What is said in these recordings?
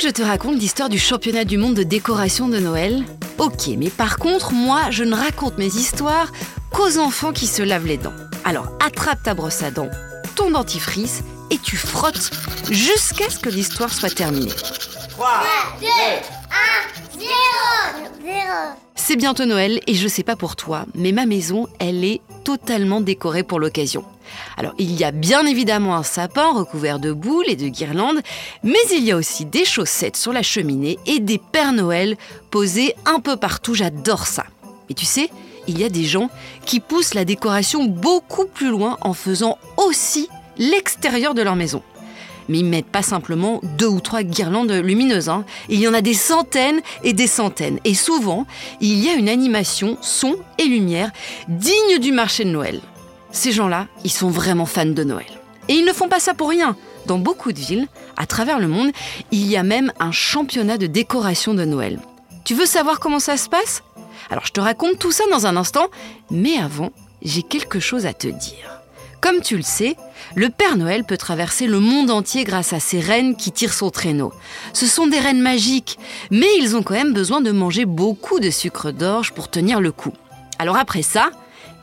je te raconte l'histoire du championnat du monde de décoration de Noël Ok, mais par contre, moi, je ne raconte mes histoires qu'aux enfants qui se lavent les dents. Alors attrape ta brosse à dents, ton dentifrice et tu frottes jusqu'à ce que l'histoire soit terminée. 3, 2, 1, 0 C'est bientôt Noël et je sais pas pour toi, mais ma maison, elle est totalement décorée pour l'occasion. Alors, il y a bien évidemment un sapin recouvert de boules et de guirlandes, mais il y a aussi des chaussettes sur la cheminée et des Pères Noël posés un peu partout. J'adore ça. Et tu sais, il y a des gens qui poussent la décoration beaucoup plus loin en faisant aussi l'extérieur de leur maison. Mais ils mettent pas simplement deux ou trois guirlandes lumineuses. hein. Il y en a des centaines et des centaines. Et souvent, il y a une animation son et lumière digne du marché de Noël. Ces gens-là, ils sont vraiment fans de Noël. Et ils ne font pas ça pour rien. Dans beaucoup de villes, à travers le monde, il y a même un championnat de décoration de Noël. Tu veux savoir comment ça se passe? Alors je te raconte tout ça dans un instant, mais avant, j'ai quelque chose à te dire. Comme tu le sais, le Père Noël peut traverser le monde entier grâce à ses rennes qui tirent son traîneau. Ce sont des rennes magiques, mais ils ont quand même besoin de manger beaucoup de sucre d'orge pour tenir le coup. Alors après ça,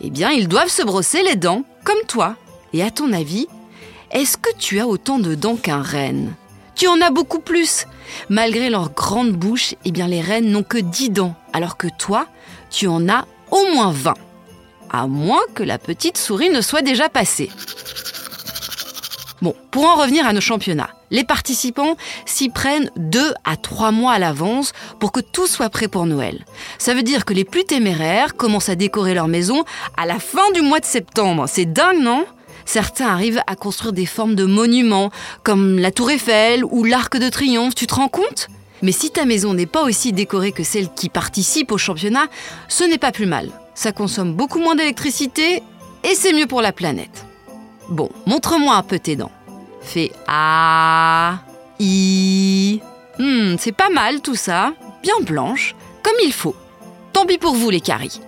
eh bien, ils doivent se brosser les dents, comme toi. Et à ton avis, est-ce que tu as autant de dents qu'un renne? Tu en as beaucoup plus. Malgré leur grande bouche, eh bien, les rennes n'ont que 10 dents, alors que toi, tu en as au moins 20. À moins que la petite souris ne soit déjà passée. Bon, pour en revenir à nos championnats, les participants s'y prennent deux à trois mois à l'avance pour que tout soit prêt pour Noël. Ça veut dire que les plus téméraires commencent à décorer leur maison à la fin du mois de septembre. C'est dingue, non? Certains arrivent à construire des formes de monuments, comme la tour Eiffel ou l'arc de triomphe, tu te rends compte? Mais si ta maison n'est pas aussi décorée que celle qui participe au championnat, ce n'est pas plus mal. Ça consomme beaucoup moins d'électricité et c'est mieux pour la planète. Bon, montre-moi un peu tes dents. Fais A, I. Hmm, c'est pas mal tout ça. Bien blanche, comme il faut. Tant pis pour vous les caries.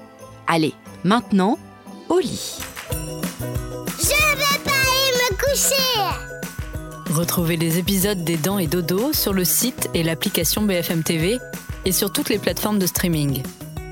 Allez, maintenant, au lit. Je vais pas aller me coucher Retrouvez les épisodes des Dents et Dodo sur le site et l'application BFM TV et sur toutes les plateformes de streaming.